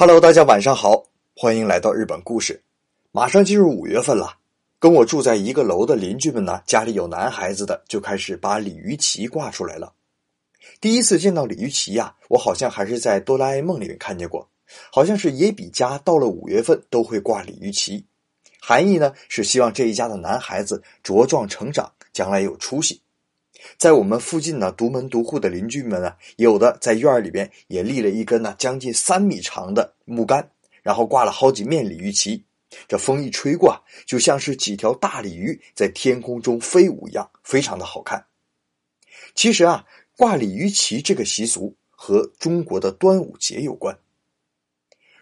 Hello，大家晚上好，欢迎来到日本故事。马上进入五月份了，跟我住在一个楼的邻居们呢，家里有男孩子的就开始把鲤鱼旗挂出来了。第一次见到鲤鱼旗呀，我好像还是在哆啦 A 梦里面看见过，好像是野比家到了五月份都会挂鲤鱼旗，含义呢是希望这一家的男孩子茁壮成长，将来有出息。在我们附近呢，独门独户的邻居们呢，有的在院里边也立了一根呢将近三米长的木杆，然后挂了好几面鲤鱼旗。这风一吹过，就像是几条大鲤鱼在天空中飞舞一样，非常的好看。其实啊，挂鲤鱼旗这个习俗和中国的端午节有关。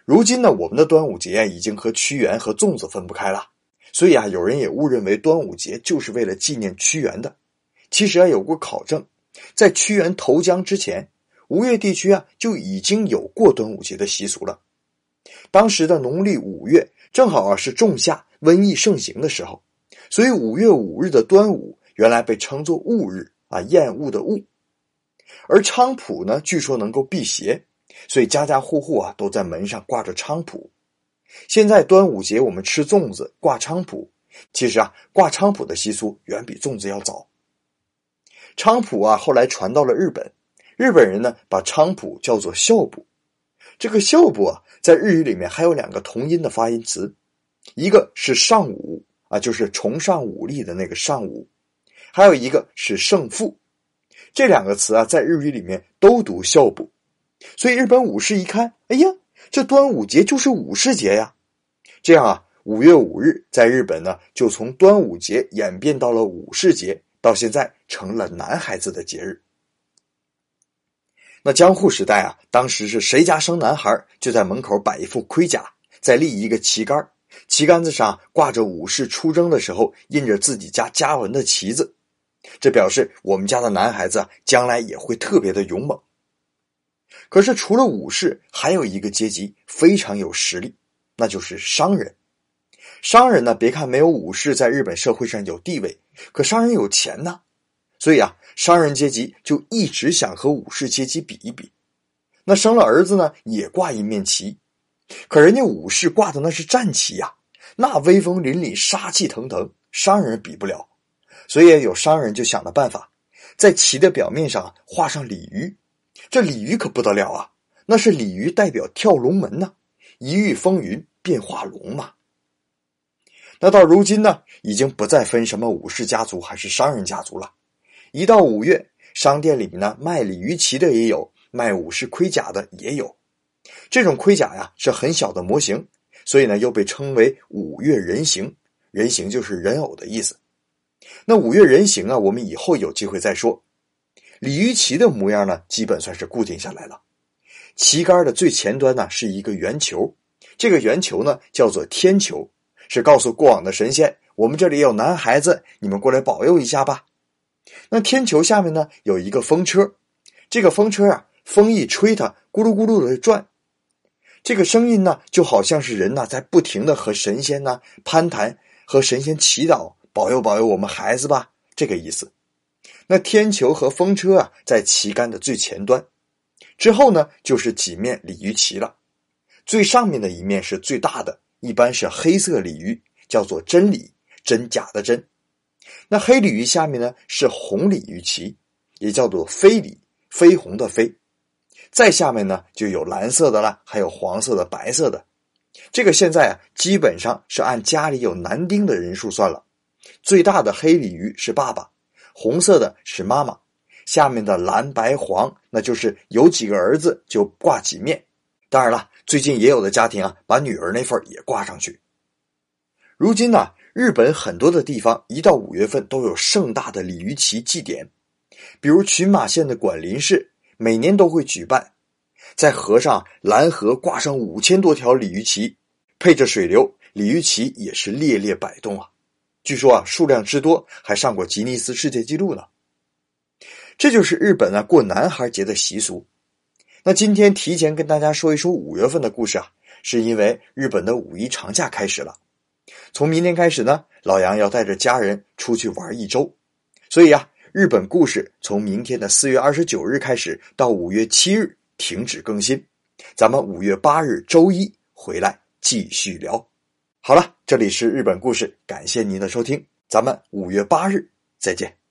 如今呢，我们的端午节已经和屈原和粽子分不开了，所以啊，有人也误认为端午节就是为了纪念屈原的。其实啊，有过考证，在屈原投江之前，吴越地区啊就已经有过端午节的习俗了。当时的农历五月，正好啊是仲夏，瘟疫盛行的时候，所以五月五日的端午原来被称作戊日啊，厌恶的恶。而菖蒲呢，据说能够辟邪，所以家家户户啊都在门上挂着菖蒲。现在端午节我们吃粽子挂菖蒲，其实啊挂菖蒲的习俗远比粽子要早。菖蒲啊，后来传到了日本，日本人呢把菖蒲叫做孝卜。这个孝卜啊，在日语里面还有两个同音的发音词，一个是尚武啊，就是崇尚武力的那个尚武，还有一个是胜负。这两个词啊，在日语里面都读孝卜，所以日本武士一看，哎呀，这端午节就是武士节呀。这样啊，五月五日在日本呢，就从端午节演变到了武士节。到现在成了男孩子的节日。那江户时代啊，当时是谁家生男孩，就在门口摆一副盔甲，再立一个旗杆，旗杆子上挂着武士出征的时候印着自己家家纹的旗子，这表示我们家的男孩子将来也会特别的勇猛。可是除了武士，还有一个阶级非常有实力，那就是商人。商人呢，别看没有武士在日本社会上有地位，可商人有钱呢，所以啊，商人阶级就一直想和武士阶级比一比。那生了儿子呢，也挂一面旗，可人家武士挂的那是战旗呀，那威风凛凛、杀气腾腾，商人比不了。所以有商人就想了办法，在旗的表面上画上鲤鱼，这鲤鱼可不得了啊，那是鲤鱼代表跳龙门呐，一遇风云变化龙嘛。那到如今呢，已经不再分什么武士家族还是商人家族了。一到五月，商店里面呢卖鲤鱼旗的也有，卖武士盔甲的也有。这种盔甲呀是很小的模型，所以呢又被称为五月人形。人形就是人偶的意思。那五月人形啊，我们以后有机会再说。鲤鱼旗的模样呢，基本算是固定下来了。旗杆的最前端呢是一个圆球，这个圆球呢叫做天球。是告诉过往的神仙，我们这里有男孩子，你们过来保佑一下吧。那天球下面呢有一个风车，这个风车啊，风一吹它，咕噜咕噜的转，这个声音呢就好像是人呐在不停的和神仙呢攀谈，和神仙祈祷，保佑保佑我们孩子吧，这个意思。那天球和风车啊在旗杆的最前端，之后呢就是几面鲤鱼旗了，最上面的一面是最大的。一般是黑色鲤鱼，叫做真鲤，真假的真。那黑鲤鱼下面呢是红鲤鱼旗，也叫做飞鲤，飞红的飞。再下面呢就有蓝色的了，还有黄色的、白色的。这个现在啊基本上是按家里有男丁的人数算了。最大的黑鲤鱼是爸爸，红色的是妈妈，下面的蓝白黄那就是有几个儿子就挂几面。当然了。最近也有的家庭啊，把女儿那份也挂上去。如今呢，日本很多的地方一到五月份都有盛大的鲤鱼旗祭典，比如群马县的管林市每年都会举办，在河上拦河挂上五千多条鲤鱼旗，配着水流，鲤鱼旗也是猎猎摆动啊。据说啊，数量之多还上过吉尼斯世界纪录呢。这就是日本啊过男孩节的习俗。那今天提前跟大家说一说五月份的故事啊，是因为日本的五一长假开始了，从明天开始呢，老杨要带着家人出去玩一周，所以啊，日本故事从明天的四月二十九日开始到五月七日停止更新，咱们五月八日周一回来继续聊。好了，这里是日本故事，感谢您的收听，咱们五月八日再见。